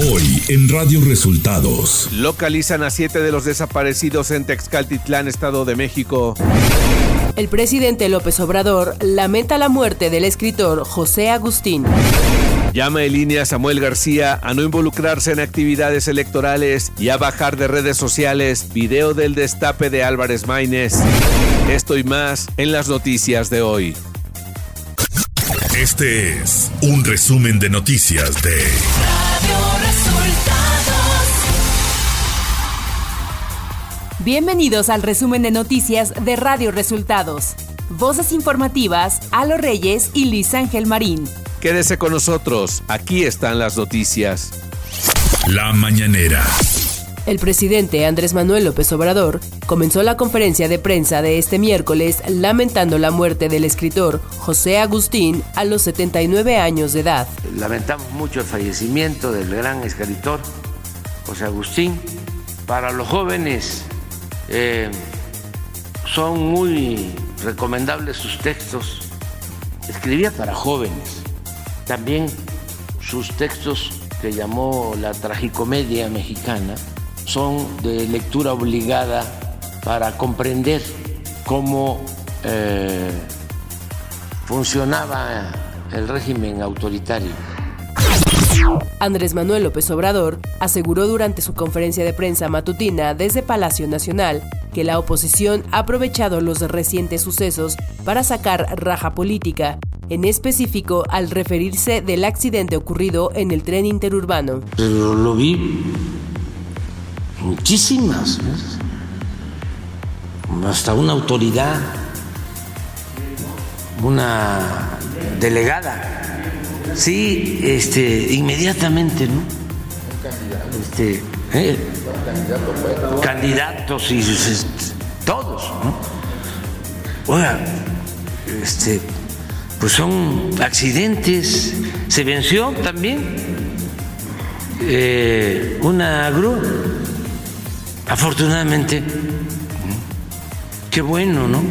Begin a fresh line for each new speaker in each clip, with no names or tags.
Hoy en Radio Resultados.
Localizan a siete de los desaparecidos en Texcaltitlán, Estado de México.
El presidente López Obrador lamenta la muerte del escritor José Agustín.
Llama en línea a Samuel García a no involucrarse en actividades electorales y a bajar de redes sociales video del destape de Álvarez Maínez. Esto y más en las noticias de hoy.
Este es un resumen de noticias de Radio Resultados.
Bienvenidos al resumen de noticias de Radio Resultados. Voces informativas, Alo Reyes y Liz Ángel Marín.
Quédese con nosotros, aquí están las noticias.
La mañanera.
El presidente Andrés Manuel López Obrador comenzó la conferencia de prensa de este miércoles lamentando la muerte del escritor José Agustín a los 79 años de edad.
Lamentamos mucho el fallecimiento del gran escritor José Agustín. Para los jóvenes eh, son muy recomendables sus textos. Escribía para jóvenes. También sus textos que llamó la tragicomedia mexicana son de lectura obligada para comprender cómo eh, funcionaba el régimen autoritario.
Andrés Manuel López Obrador aseguró durante su conferencia de prensa matutina desde Palacio Nacional que la oposición ha aprovechado los recientes sucesos para sacar raja política, en específico al referirse del accidente ocurrido en el tren interurbano.
Pero lo vi muchísimas, hasta una autoridad, una delegada, sí, este, inmediatamente, ¿no? Este, ¿eh? candidatos y todos, ¿no? Oiga, este, pues son accidentes, se venció también eh, una grúa Afortunadamente, qué bueno, ¿no?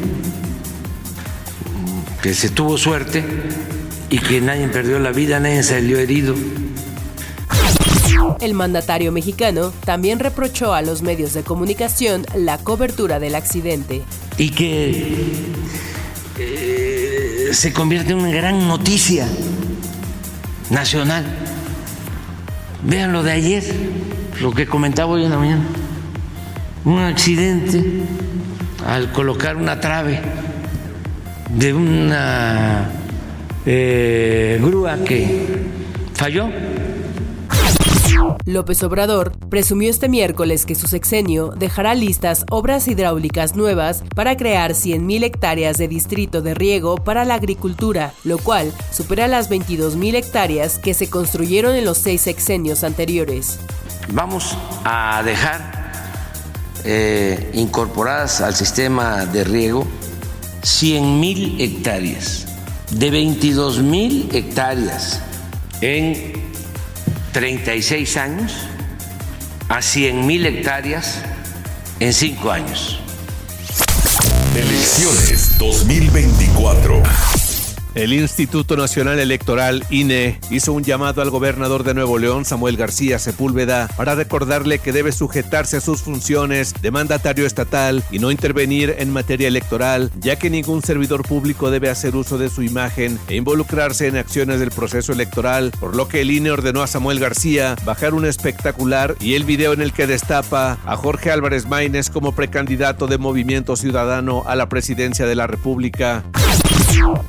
Que se tuvo suerte y que nadie perdió la vida, nadie salió herido.
El mandatario mexicano también reprochó a los medios de comunicación la cobertura del accidente.
Y que eh, se convierte en una gran noticia nacional. Vean lo de ayer, lo que comentaba hoy en la mañana un accidente al colocar una trave de una eh, grúa que falló.
López Obrador presumió este miércoles que su sexenio dejará listas obras hidráulicas nuevas para crear 100.000 hectáreas de distrito de riego para la agricultura, lo cual supera las 22.000 hectáreas que se construyeron en los seis sexenios anteriores.
Vamos a dejar eh, incorporadas al sistema de riego 100 mil hectáreas, de 22 mil hectáreas en 36 años a 100 mil hectáreas en 5 años.
Elecciones 2024.
El Instituto Nacional Electoral, INE, hizo un llamado al gobernador de Nuevo León, Samuel García Sepúlveda, para recordarle que debe sujetarse a sus funciones de mandatario estatal y no intervenir en materia electoral, ya que ningún servidor público debe hacer uso de su imagen e involucrarse en acciones del proceso electoral, por lo que el INE ordenó a Samuel García bajar un espectacular y el video en el que destapa a Jorge Álvarez Maínez como precandidato de Movimiento Ciudadano a la presidencia de la República.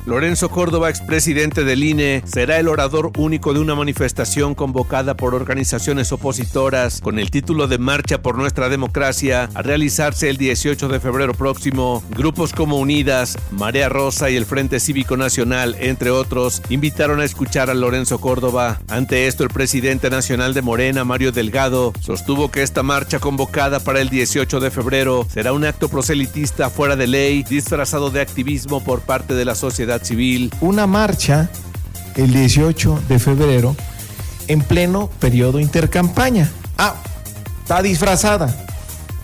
Lorenzo Córdoba, expresidente del INE, será el orador único de una manifestación convocada por organizaciones opositoras con el título de Marcha por Nuestra Democracia a realizarse el 18 de febrero próximo. Grupos como Unidas, Marea Rosa y el Frente Cívico Nacional, entre otros, invitaron a escuchar a Lorenzo Córdoba. Ante esto, el presidente nacional de Morena, Mario Delgado, sostuvo que esta marcha convocada para el 18 de febrero será un acto proselitista fuera de ley, disfrazado de activismo por parte de la sociedad civil.
Una marcha el 18 de febrero en pleno periodo intercampaña. Ah, está disfrazada.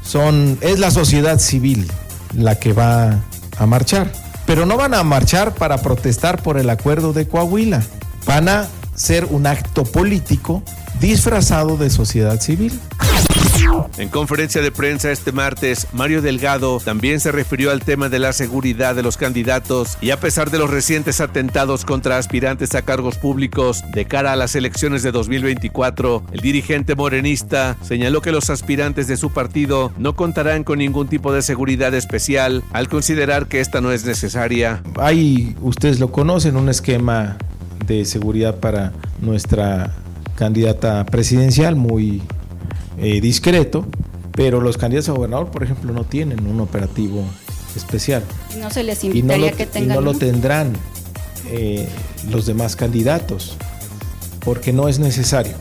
Son, es la sociedad civil la que va a marchar. Pero no van a marchar para protestar por el acuerdo de Coahuila. Van a ser un acto político disfrazado de sociedad civil.
En conferencia de prensa este martes, Mario Delgado también se refirió al tema de la seguridad de los candidatos y a pesar de los recientes atentados contra aspirantes a cargos públicos de cara a las elecciones de 2024, el dirigente morenista señaló que los aspirantes de su partido no contarán con ningún tipo de seguridad especial al considerar que esta no es necesaria.
Hay, ustedes lo conocen, un esquema de seguridad para nuestra candidata presidencial muy eh, discreto, pero los candidatos a gobernador, por ejemplo, no tienen un operativo especial.
Y no se les invitaría que tengan.
Y no lo tendrán eh, los demás candidatos, porque no es necesario.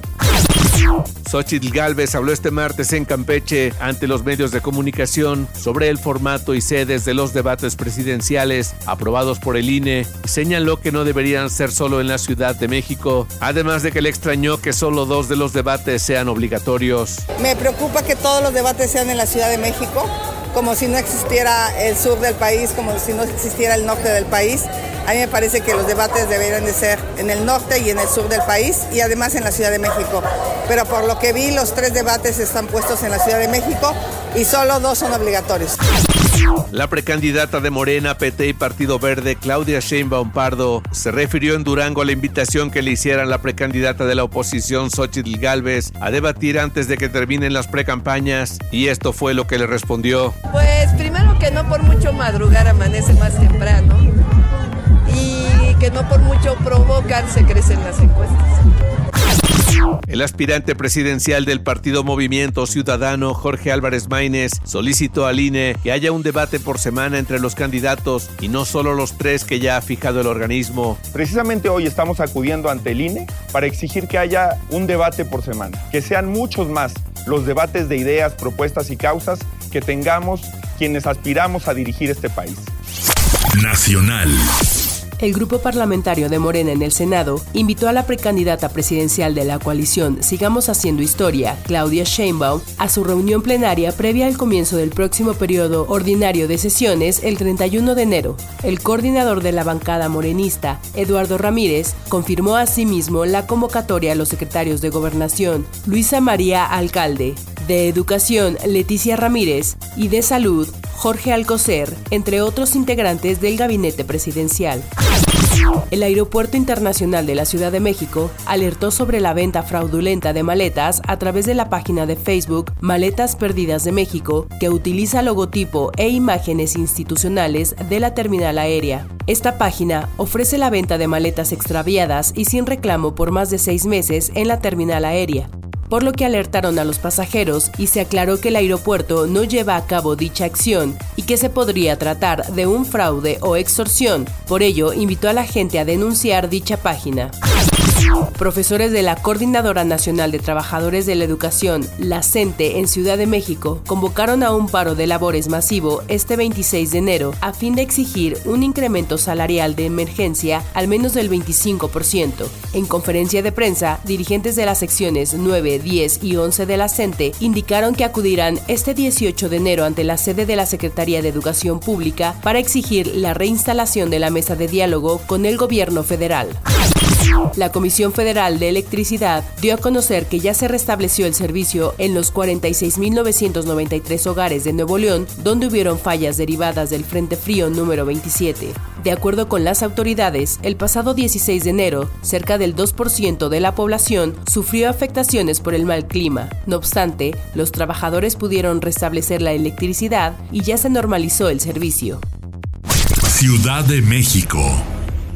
Xochitl Galvez habló este martes en Campeche ante los medios de comunicación sobre el formato y sedes de los debates presidenciales aprobados por el INE señaló que no deberían ser solo en la Ciudad de México, además de que le extrañó que solo dos de los debates sean obligatorios.
Me preocupa que todos los debates sean en la Ciudad de México, como si no existiera el sur del país, como si no existiera el norte del país. A mí me parece que los debates deberían de ser en el norte y en el sur del país y además en la Ciudad de México. Pero por lo que vi, los tres debates están puestos en la Ciudad de México y solo dos son obligatorios.
La precandidata de Morena, PT y Partido Verde, Claudia Sheinbaum Pardo, se refirió en Durango a la invitación que le hicieran la precandidata de la oposición, Xochitl Galvez, a debatir antes de que terminen las precampañas y esto fue lo que le respondió.
Pues primero que no por mucho madrugar amanece más temprano y que no por mucho provocar se crecen las encuestas.
El aspirante presidencial del partido Movimiento Ciudadano, Jorge Álvarez Maínez, solicitó al INE que haya un debate por semana entre los candidatos y no solo los tres que ya ha fijado el organismo.
Precisamente hoy estamos acudiendo ante el INE para exigir que haya un debate por semana, que sean muchos más los debates de ideas, propuestas y causas que tengamos quienes aspiramos a dirigir este país.
Nacional.
El grupo parlamentario de Morena en el Senado invitó a la precandidata presidencial de la coalición Sigamos Haciendo Historia, Claudia Sheinbaum, a su reunión plenaria previa al comienzo del próximo periodo ordinario de sesiones el 31 de enero. El coordinador de la bancada morenista, Eduardo Ramírez, confirmó asimismo la convocatoria a los secretarios de Gobernación, Luisa María Alcalde, de Educación, Leticia Ramírez, y de Salud, Jorge Alcocer, entre otros integrantes del gabinete presidencial. El Aeropuerto Internacional de la Ciudad de México alertó sobre la venta fraudulenta de maletas a través de la página de Facebook Maletas Perdidas de México, que utiliza logotipo e imágenes institucionales de la terminal aérea. Esta página ofrece la venta de maletas extraviadas y sin reclamo por más de seis meses en la terminal aérea por lo que alertaron a los pasajeros y se aclaró que el aeropuerto no lleva a cabo dicha acción y que se podría tratar de un fraude o extorsión. Por ello, invitó a la gente a denunciar dicha página. Profesores de la Coordinadora Nacional de Trabajadores de la Educación, la CENTE, en Ciudad de México, convocaron a un paro de labores masivo este 26 de enero a fin de exigir un incremento salarial de emergencia al menos del 25%. En conferencia de prensa, dirigentes de las secciones 9, 10 y 11 de la CENTE indicaron que acudirán este 18 de enero ante la sede de la Secretaría de Educación Pública para exigir la reinstalación de la mesa de diálogo con el gobierno federal. La Comisión Federal de Electricidad dio a conocer que ya se restableció el servicio en los 46.993 hogares de Nuevo León, donde hubieron fallas derivadas del Frente Frío número 27. De acuerdo con las autoridades, el pasado 16 de enero, cerca del 2% de la población sufrió afectaciones por el mal clima. No obstante, los trabajadores pudieron restablecer la electricidad y ya se normalizó el servicio.
Ciudad de México.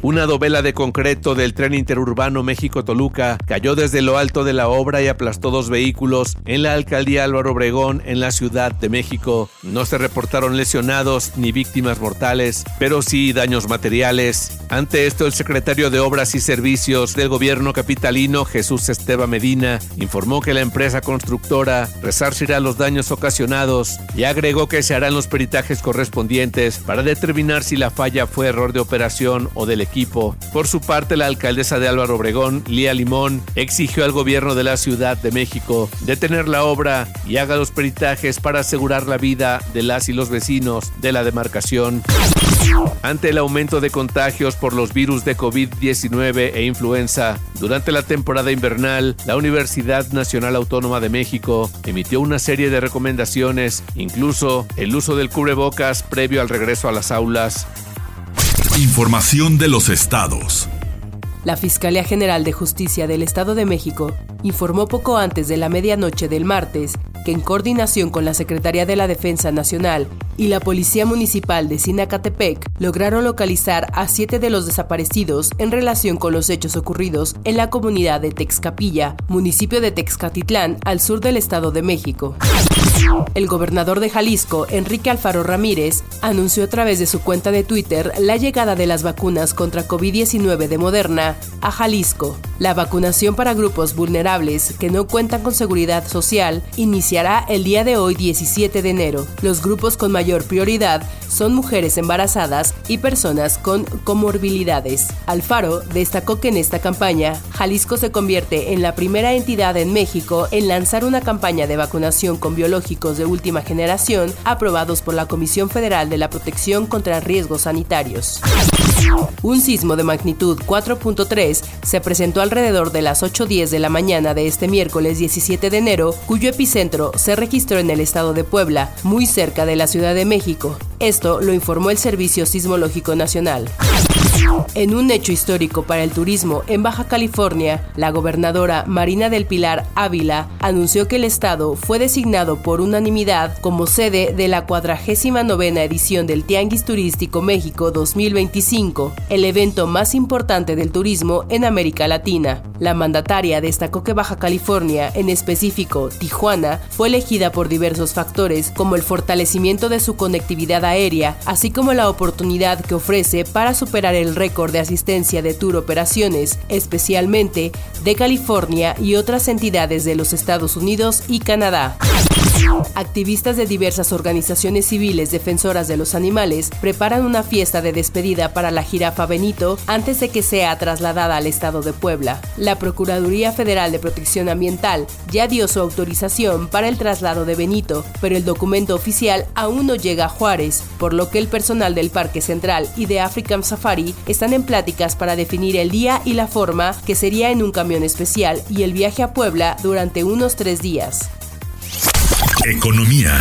Una dovela de concreto del tren interurbano México-Toluca cayó desde lo alto de la obra y aplastó dos vehículos en la alcaldía Álvaro Obregón en la Ciudad de México. No se reportaron lesionados ni víctimas mortales, pero sí daños materiales. Ante esto, el secretario de Obras y Servicios del gobierno capitalino, Jesús Esteban Medina, informó que la empresa constructora resarcirá los daños ocasionados y agregó que se harán los peritajes correspondientes para determinar si la falla fue error de operación o del Por su parte, la alcaldesa de Álvaro Obregón, Lía Limón, exigió al gobierno de la Ciudad de México detener la obra y haga los peritajes para asegurar la vida de las y los vecinos de la demarcación. Ante el aumento de contagios por los virus de COVID-19 e influenza, durante la temporada invernal, la Universidad Nacional Autónoma de México emitió una serie de recomendaciones, incluso el uso del cubrebocas previo al regreso a las aulas.
Información de los estados.
La Fiscalía General de Justicia del Estado de México informó poco antes de la medianoche del martes que en coordinación con la Secretaría de la Defensa Nacional y la Policía Municipal de Sinacatepec lograron localizar a siete de los desaparecidos en relación con los hechos ocurridos en la comunidad de Texcapilla, municipio de Texcatitlán, al sur del Estado de México. El gobernador de Jalisco, Enrique Alfaro Ramírez, anunció a través de su cuenta de Twitter la llegada de las vacunas contra COVID-19 de Moderna a Jalisco. La vacunación para grupos vulnerables que no cuentan con seguridad social iniciará el día de hoy 17 de enero. Los grupos con mayor prioridad son mujeres embarazadas y personas con comorbilidades. Alfaro destacó que en esta campaña, Jalisco se convierte en la primera entidad en México en lanzar una campaña de vacunación con biológicos de última generación aprobados por la Comisión Federal de la Protección contra Riesgos Sanitarios. Un sismo de magnitud 4.3 se presentó alrededor de las 8.10 de la mañana de este miércoles 17 de enero, cuyo epicentro se registró en el estado de Puebla, muy cerca de la Ciudad de México. Esto lo informó el Servicio Sismológico Nacional. En un hecho histórico para el turismo en Baja California, la gobernadora Marina del Pilar Ávila anunció que el estado fue designado por unanimidad como sede de la 49 edición del Tianguis Turístico México 2025, el evento más importante del turismo en América Latina. La mandataria destacó que Baja California, en específico Tijuana, fue elegida por diversos factores como el fortalecimiento de su conectividad aérea, así como la oportunidad que ofrece para superar el récord de asistencia de tour operaciones, especialmente de California y otras entidades de los Estados Unidos y Canadá. Activistas de diversas organizaciones civiles defensoras de los animales preparan una fiesta de despedida para la jirafa Benito antes de que sea trasladada al estado de Puebla. La Procuraduría Federal de Protección Ambiental ya dio su autorización para el traslado de Benito, pero el documento oficial aún no llega a Juárez, por lo que el personal del Parque Central y de African Safari están en pláticas para definir el día y la forma que sería en un camión especial y el viaje a Puebla durante unos tres días.
Economía.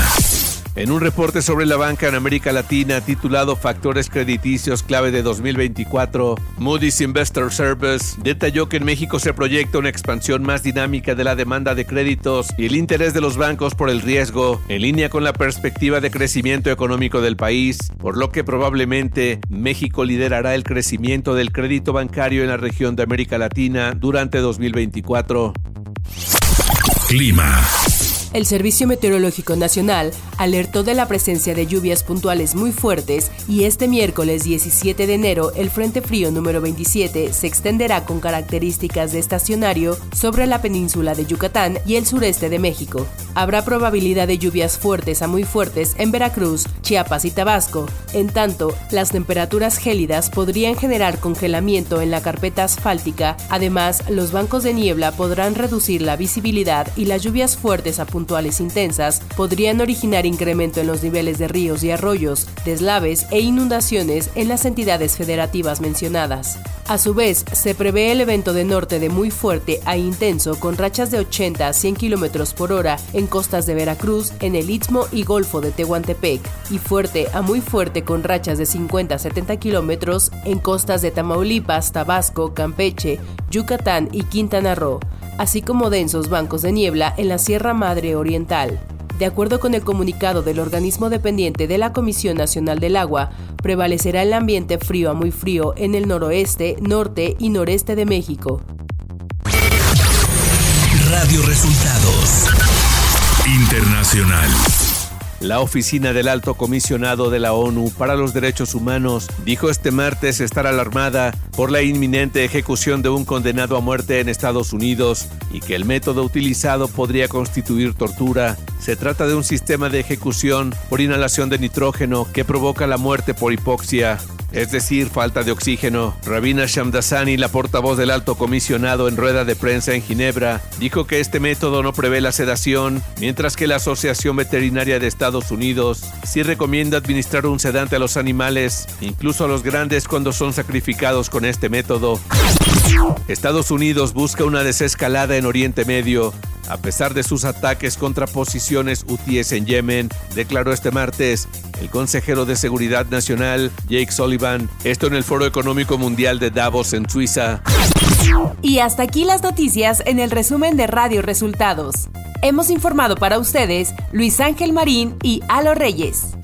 En un reporte sobre la banca en América Latina titulado Factores crediticios clave de 2024, Moody's Investor Service detalló que en México se proyecta una expansión más dinámica de la demanda de créditos y el interés de los bancos por el riesgo, en línea con la perspectiva de crecimiento económico del país, por lo que probablemente México liderará el crecimiento del crédito bancario en la región de América Latina durante 2024.
Clima.
El Servicio Meteorológico Nacional alertó de la presencia de lluvias puntuales muy fuertes y este miércoles 17 de enero el Frente Frío número 27 se extenderá con características de estacionario sobre la península de Yucatán y el sureste de México. Habrá probabilidad de lluvias fuertes a muy fuertes en Veracruz, Chiapas y Tabasco. En tanto, las temperaturas gélidas podrían generar congelamiento en la carpeta asfáltica. Además, los bancos de niebla podrán reducir la visibilidad y las lluvias fuertes a puntuales intensas podrían originar incremento en los niveles de ríos y arroyos, deslaves e inundaciones en las entidades federativas mencionadas. A su vez, se prevé el evento de norte de muy fuerte a intenso con rachas de 80 a 100 km por hora en costas de Veracruz, en el Istmo y Golfo de Tehuantepec, y fuerte a muy fuerte con rachas de 50 a 70 km en costas de Tamaulipas, Tabasco, Campeche, Yucatán y Quintana Roo así como densos bancos de niebla en la Sierra Madre Oriental. De acuerdo con el comunicado del organismo dependiente de la Comisión Nacional del Agua, prevalecerá el ambiente frío a muy frío en el noroeste, norte y noreste de México.
Radio Resultados Internacional.
La oficina del alto comisionado de la ONU para los Derechos Humanos dijo este martes estar alarmada por la inminente ejecución de un condenado a muerte en Estados Unidos y que el método utilizado podría constituir tortura. Se trata de un sistema de ejecución por inhalación de nitrógeno que provoca la muerte por hipoxia. Es decir, falta de oxígeno. Rabina Shamdasani, la portavoz del alto comisionado en rueda de prensa en Ginebra, dijo que este método no prevé la sedación, mientras que la Asociación Veterinaria de Estados Unidos sí recomienda administrar un sedante a los animales, incluso a los grandes cuando son sacrificados con este método. Estados Unidos busca una desescalada en Oriente Medio a pesar de sus ataques contra posiciones hutíes en Yemen, declaró este martes el consejero de Seguridad Nacional, Jake Sullivan, esto en el Foro Económico Mundial de Davos en Suiza.
Y hasta aquí las noticias en el resumen de Radio Resultados. Hemos informado para ustedes Luis Ángel Marín y Alo Reyes.